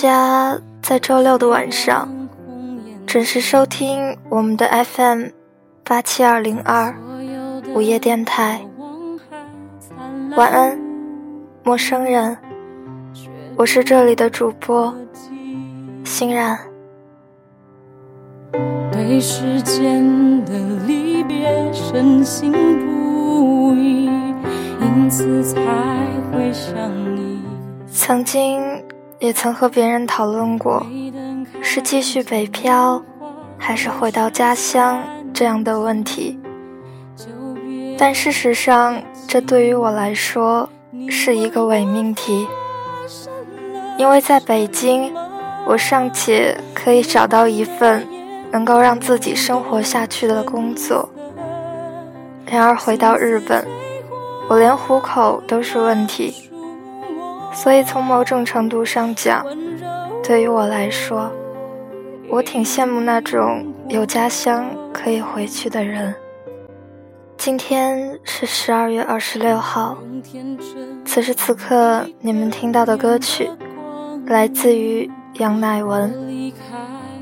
家在周六的晚上准时收听我们的 FM 八七二零二午夜电台。晚安，陌生人，我是这里的主播欣然。对时间的离别深信不疑，因此才会想你。曾经也曾和别人讨论过，是继续北漂，还是回到家乡这样的问题。但事实上，这对于我来说是一个伪命题，因为在北京，我尚且可以找到一份能够让自己生活下去的工作。然而回到日本，我连糊口都是问题。所以从某种程度上讲，对于我来说，我挺羡慕那种有家乡可以回去的人。今天是十二月二十六号，此时此刻你们听到的歌曲来自于杨乃文，《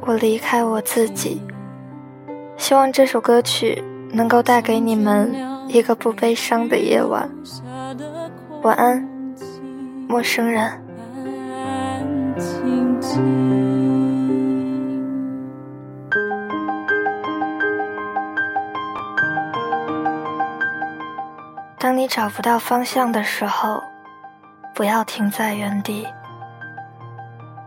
我离开我自己》。希望这首歌曲能够带给你们一个不悲伤的夜晚。晚安，陌生人。当你找不到方向的时候，不要停在原地。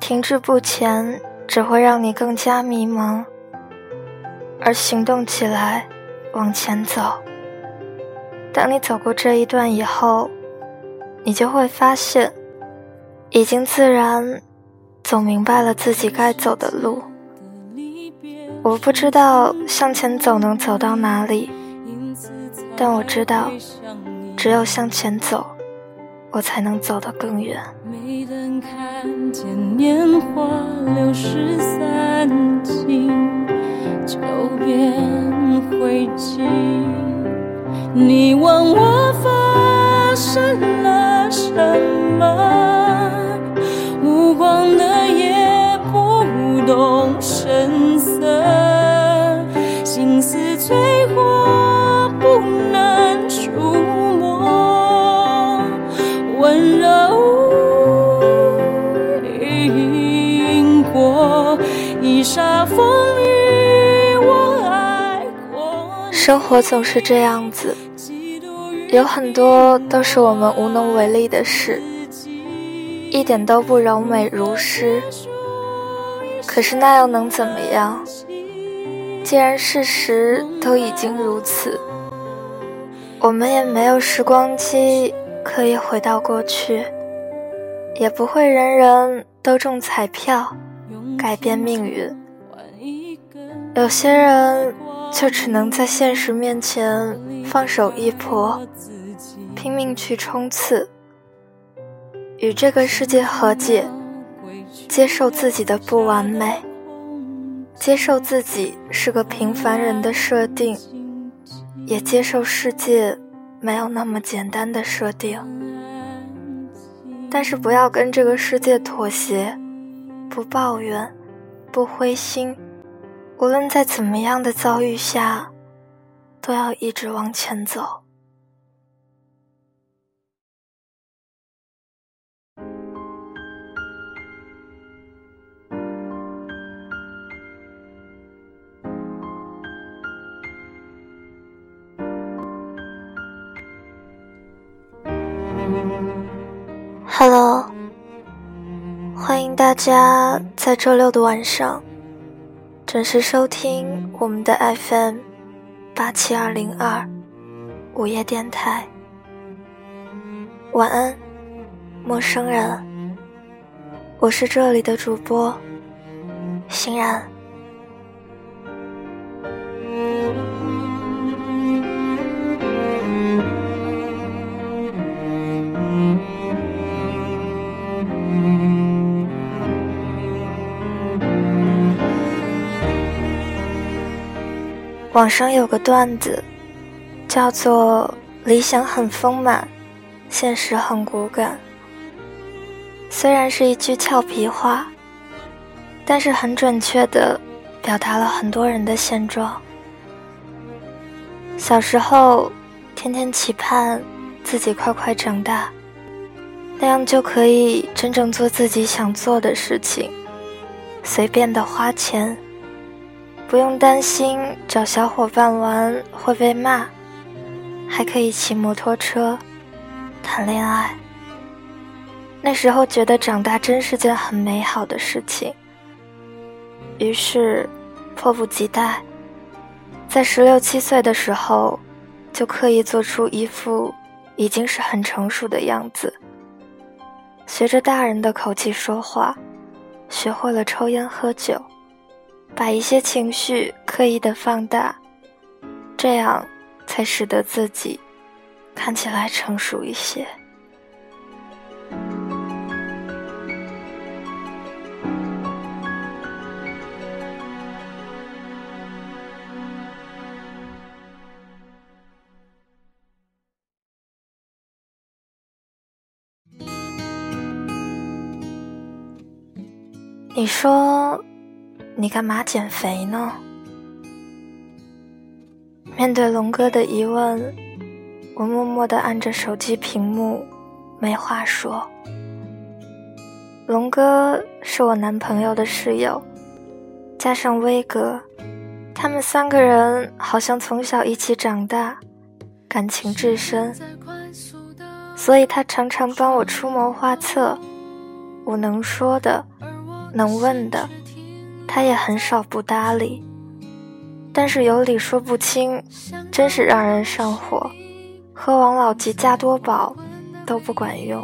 停滞不前只会让你更加迷茫，而行动起来，往前走。当你走过这一段以后，你就会发现，已经自然走明白了自己该走的路。我不知道向前走能走到哪里，但我知道。只有向前走，我才能走得更远。没等看见年华流失散尽，就变灰烬。你生活总是这样子，有很多都是我们无能为力的事，一点都不柔美如诗。可是那又能怎么样？既然事实都已经如此，我们也没有时光机。可以回到过去，也不会人人都中彩票，改变命运。有些人就只能在现实面前放手一搏，拼命去冲刺，与这个世界和解，接受自己的不完美，接受自己是个平凡人的设定，也接受世界没有那么简单的设定，但是不要跟这个世界妥协，不抱怨，不灰心，无论在怎么样的遭遇下，都要一直往前走。Hello，欢迎大家在周六的晚上准时收听我们的 FM 八七二零二午夜电台。晚安，陌生人。我是这里的主播欣然。网上有个段子，叫做“理想很丰满，现实很骨感”。虽然是一句俏皮话，但是很准确的表达了很多人的现状。小时候，天天期盼自己快快长大，那样就可以真正做自己想做的事情，随便的花钱。不用担心找小伙伴玩会被骂，还可以骑摩托车谈恋爱。那时候觉得长大真是件很美好的事情，于是迫不及待，在十六七岁的时候就刻意做出一副已经是很成熟的样子，学着大人的口气说话，学会了抽烟喝酒。把一些情绪刻意的放大，这样才使得自己看起来成熟一些。你说。你干嘛减肥呢？面对龙哥的疑问，我默默地按着手机屏幕，没话说。龙哥是我男朋友的室友，加上威哥，他们三个人好像从小一起长大，感情至深，所以他常常帮我出谋划策。我能说的，能问的。他也很少不搭理，但是有理说不清，真是让人上火。喝王老吉加多宝都不管用。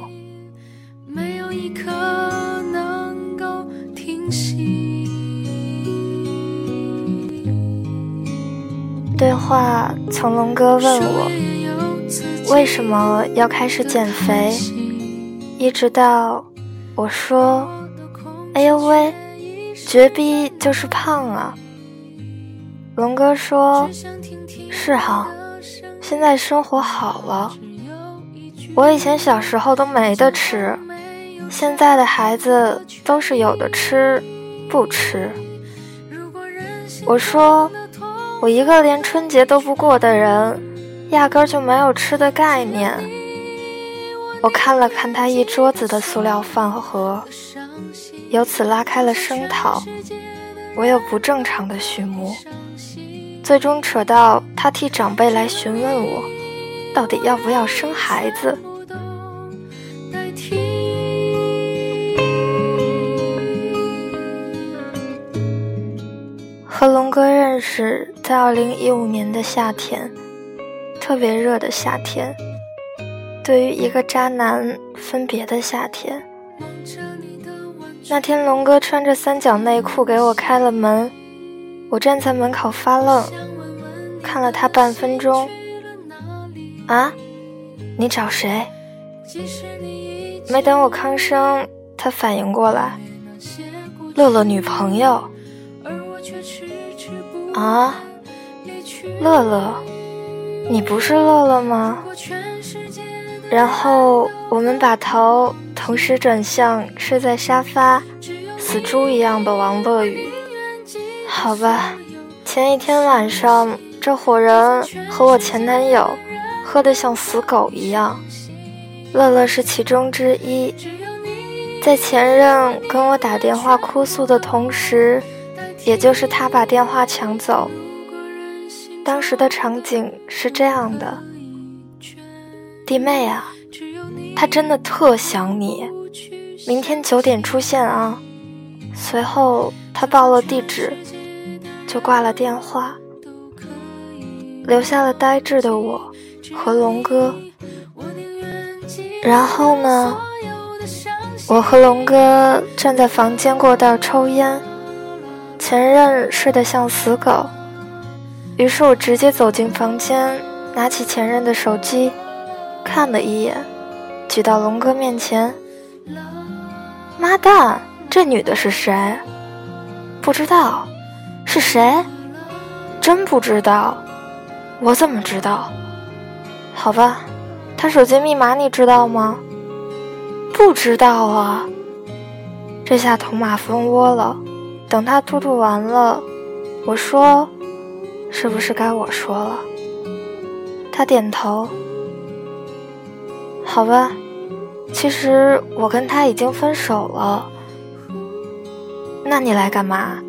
对话从龙哥问我为什么要开始减肥，一直到我说：“哎呦喂。”绝逼就是胖啊！龙哥说：“是哈，现在生活好了。我以前小时候都没得吃，现在的孩子都是有的吃不吃。”我说：“我一个连春节都不过的人，压根就没有吃的概念。”我看了看他一桌子的塑料饭盒。由此拉开了声讨，我有不正常的序幕，最终扯到他替长辈来询问我，到底要不要生孩子。和龙哥认识在二零一五年的夏天，特别热的夏天，对于一个渣男分别的夏天。那天，龙哥穿着三角内裤给我开了门，我站在门口发愣，看了他半分钟。啊，你找谁？没等我吭声，他反应过来，乐乐女朋友。啊，乐乐，你不是乐乐吗？然后我们把头同时转向睡在沙发、死猪一样的王乐宇。好吧，前一天晚上这伙人和我前男友喝得像死狗一样，乐乐是其中之一。在前任跟我打电话哭诉的同时，也就是他把电话抢走。当时的场景是这样的：弟妹啊，他真的特想你，明天九点出现啊。随后他报了地址，就挂了电话，留下了呆滞的我和龙哥。然后呢？我和龙哥站在房间过道抽烟，前任睡得像死狗，于是我直接走进房间，拿起前任的手机，看了一眼，举到龙哥面前。妈蛋，这女的是谁？不知道，是谁？真不知道，我怎么知道？好吧，她手机密码你知道吗？不知道啊，这下捅马蜂窝了。等他吐吐完了，我说：“是不是该我说了？”他点头。好吧，其实我跟他已经分手了。那你来干嘛？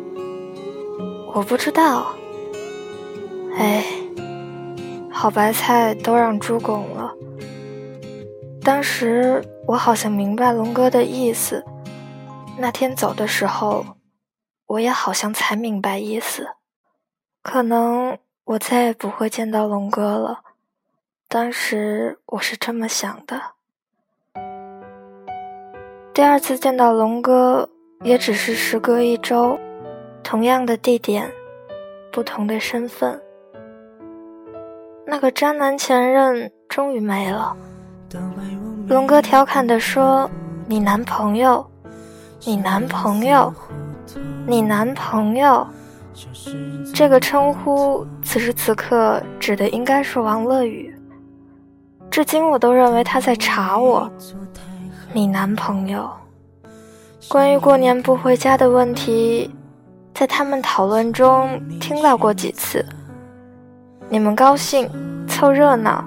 我不知道。哎，好白菜都让猪拱了。当时。我好像明白龙哥的意思，那天走的时候，我也好像才明白意思。可能我再也不会见到龙哥了，当时我是这么想的。第二次见到龙哥，也只是时隔一周，同样的地点，不同的身份。那个渣男前任终于没了。龙哥调侃地说：“你男朋友，你男朋友，你男朋友。”这个称呼此时此刻指的应该是王乐宇。至今我都认为他在查我。你男朋友。关于过年不回家的问题，在他们讨论中听到过几次。你们高兴，凑热闹，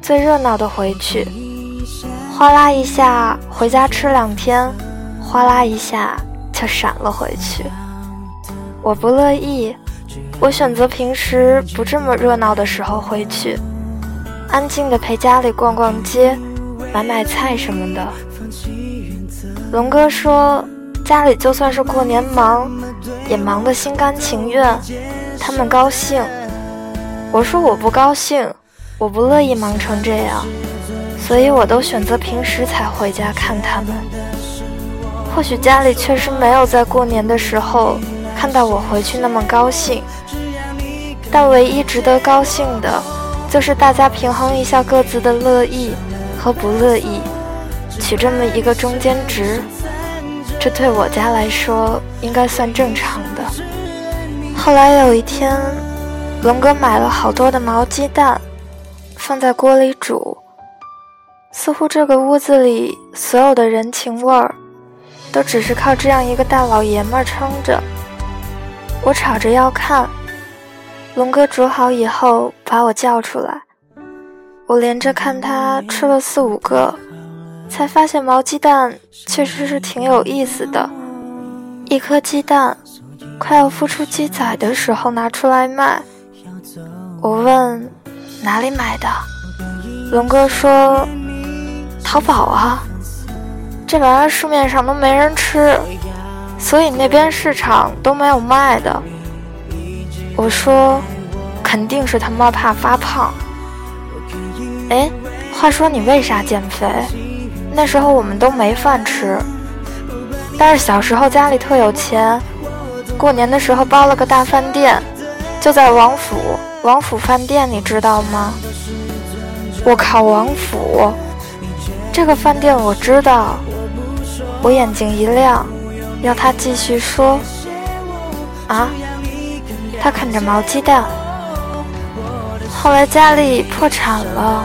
最热闹的回去。哗啦一下回家吃两天，哗啦一下就闪了回去。我不乐意，我选择平时不这么热闹的时候回去，安静的陪家里逛逛街，买买菜什么的。龙哥说，家里就算是过年忙，也忙得心甘情愿，他们高兴。我说我不高兴，我不乐意忙成这样。所以我都选择平时才回家看他们。或许家里确实没有在过年的时候看到我回去那么高兴，但唯一值得高兴的，就是大家平衡一下各自的乐意和不乐意，取这么一个中间值，这对我家来说应该算正常的。后来有一天，龙哥买了好多的毛鸡蛋，放在锅里煮。似乎这个屋子里所有的人情味儿，都只是靠这样一个大老爷们儿撑着。我吵着要看，龙哥煮好以后把我叫出来，我连着看他吃了四五个，才发现毛鸡蛋确实是挺有意思的。一颗鸡蛋快要孵出鸡仔的时候拿出来卖，我问哪里买的，龙哥说。淘宝啊，这玩意儿市面上都没人吃，所以那边市场都没有卖的。我说，肯定是他妈怕发胖。哎，话说你为啥减肥？那时候我们都没饭吃，但是小时候家里特有钱，过年的时候包了个大饭店，就在王府王府饭店，你知道吗？我靠，王府！这个饭店我知道，我眼睛一亮，要他继续说。啊？他啃着毛鸡蛋。后来家里破产了，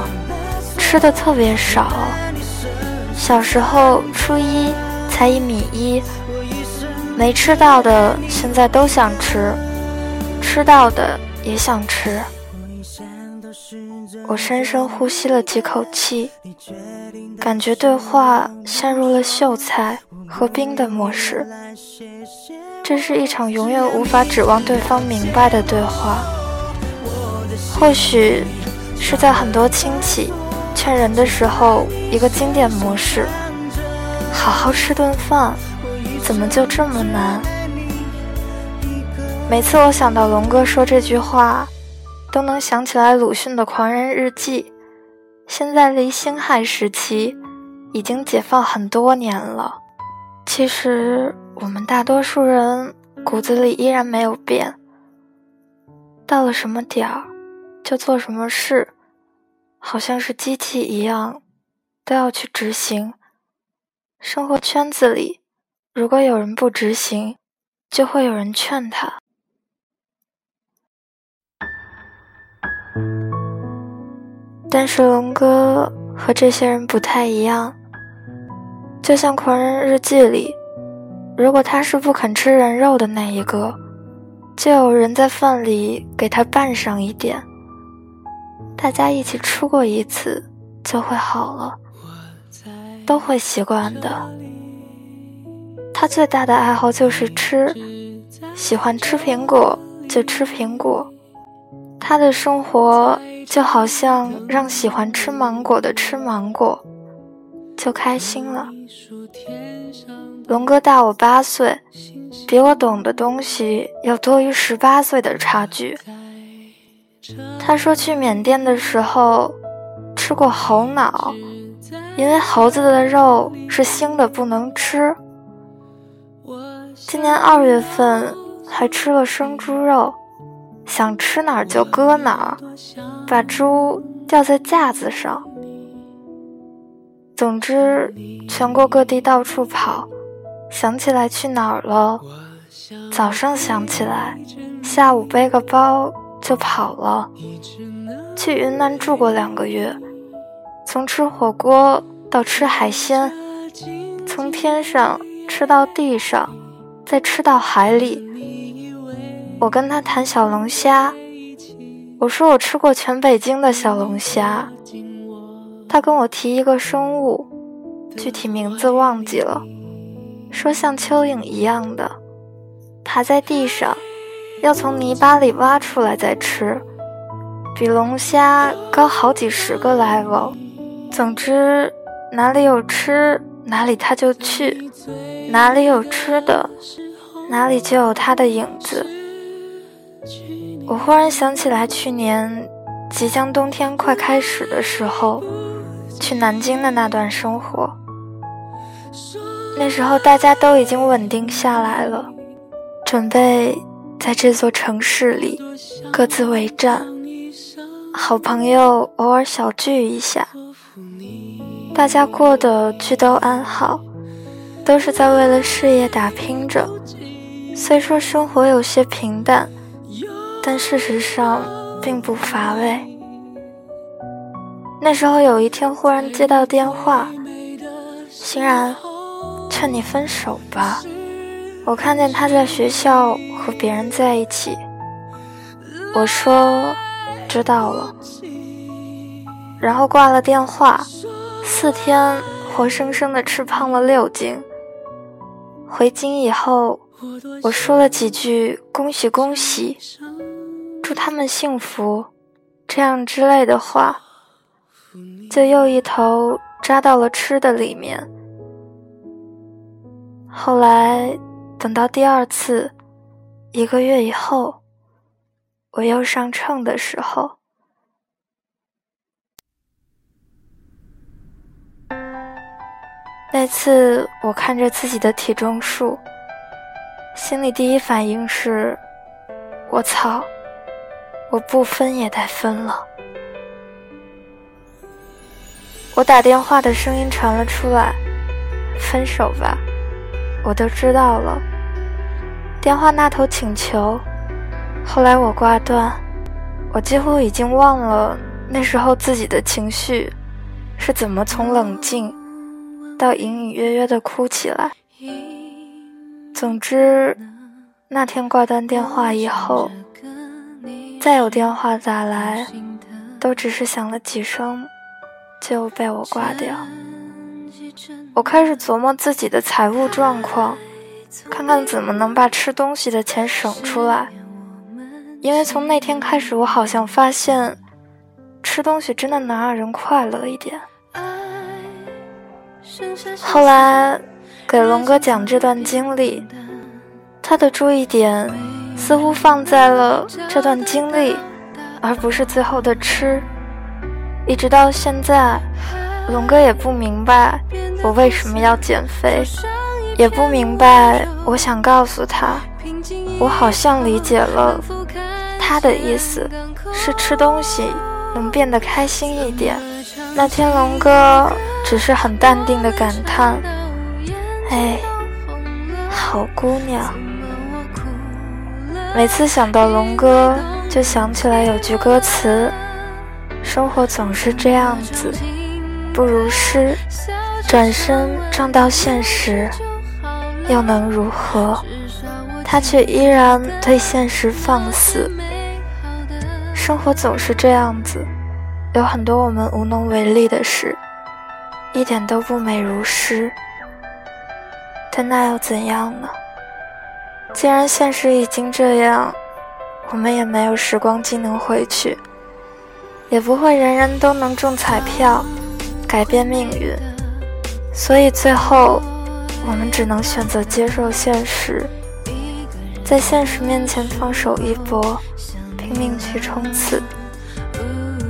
吃的特别少。小时候初一才一米一，没吃到的现在都想吃，吃到的也想吃。我深深呼吸了几口气，感觉对话陷入了秀才和兵的模式。这是一场永远无法指望对方明白的对话。或许是在很多亲戚劝人的时候，一个经典模式：好好吃顿饭，怎么就这么难？每次我想到龙哥说这句话。都能想起来鲁迅的《狂人日记》，现在离辛亥时期已经解放很多年了。其实我们大多数人骨子里依然没有变，到了什么点儿就做什么事，好像是机器一样，都要去执行。生活圈子里，如果有人不执行，就会有人劝他。但是龙哥和这些人不太一样，就像《狂人日记》里，如果他是不肯吃人肉的那一个，就有人在饭里给他拌上一点，大家一起吃过一次就会好了，都会习惯的。他最大的爱好就是吃，喜欢吃苹果就吃苹果，他的生活。就好像让喜欢吃芒果的吃芒果，就开心了。龙哥大我八岁，比我懂的东西要多于十八岁的差距。他说去缅甸的时候吃过猴脑，因为猴子的肉是腥的不能吃。今年二月份还吃了生猪肉。想吃哪儿就搁哪儿，把猪吊在架子上。总之，全国各地到处跑，想起来去哪儿了，早上想起来，下午背个包就跑了。去云南住过两个月，从吃火锅到吃海鲜，从天上吃到地上，再吃到海里。我跟他谈小龙虾，我说我吃过全北京的小龙虾。他跟我提一个生物，具体名字忘记了，说像蚯蚓一样的，爬在地上，要从泥巴里挖出来再吃，比龙虾高好几十个 level。总之，哪里有吃哪里他就去，哪里有吃的，哪里就有他的影子。我忽然想起来，去年即将冬天快开始的时候，去南京的那段生活。那时候大家都已经稳定下来了，准备在这座城市里各自为战。好朋友偶尔小聚一下，大家过得俱都安好，都是在为了事业打拼着。虽说生活有些平淡。但事实上并不乏味。那时候有一天忽然接到电话，欣然，劝你分手吧。我看见他在学校和别人在一起。我说知道了，然后挂了电话。四天活生生的吃胖了六斤。回京以后，我说了几句恭喜恭喜。祝他们幸福，这样之类的话，就又一头扎到了吃的里面。后来等到第二次，一个月以后，我又上秤的时候，那次我看着自己的体重数，心里第一反应是：我操！我不分也得分了。我打电话的声音传了出来，分手吧，我都知道了。电话那头请求，后来我挂断，我几乎已经忘了那时候自己的情绪是怎么从冷静到隐隐约约的哭起来。总之，那天挂断电话以后，再有电话打来，都只是响了几声，就被我挂掉。我开始琢磨自己的财务状况，看看怎么能把吃东西的钱省出来。因为从那天开始，我好像发现，吃东西真的能让人快乐一点。后来给龙哥讲这段经历，他的注意点似乎放在了这段经历，而不是最后的吃。一直到现在，龙哥也不明白。我为什么要减肥？也不明白。我想告诉他，我好像理解了他的意思，是吃东西能变得开心一点。那天龙哥只是很淡定的感叹：“哎，好姑娘。”每次想到龙哥，就想起来有句歌词：“生活总是这样子，不如诗。”转身撞到现实，又能如何？他却依然对现实放肆。生活总是这样子，有很多我们无能为力的事，一点都不美如诗。但那又怎样呢？既然现实已经这样，我们也没有时光机能回去，也不会人人都能中彩票，改变命运。所以最后，我们只能选择接受现实，在现实面前放手一搏，拼命去冲刺，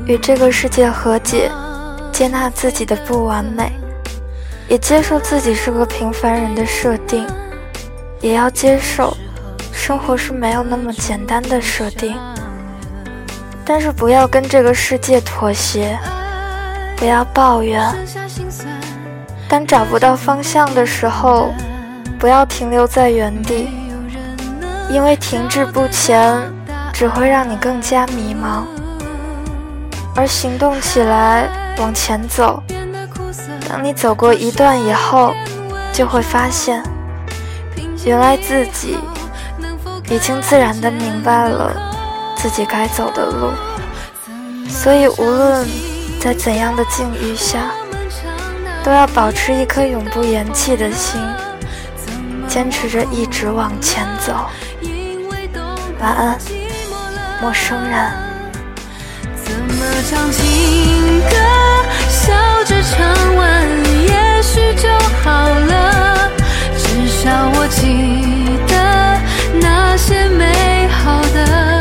与这个世界和解，接纳自己的不完美，也接受自己是个平凡人的设定，也要接受生活是没有那么简单的设定。但是不要跟这个世界妥协，不要抱怨。当找不到方向的时候，不要停留在原地，因为停滞不前只会让你更加迷茫。而行动起来，往前走，当你走过一段以后，就会发现，原来自己已经自然的明白了自己该走的路。所以，无论在怎样的境遇下。都要保持一颗永不言弃的心，坚持着一直往前走。晚安，陌生人。怎么唱情歌，笑着唱完，也许就好了。至少我记得那些美好的。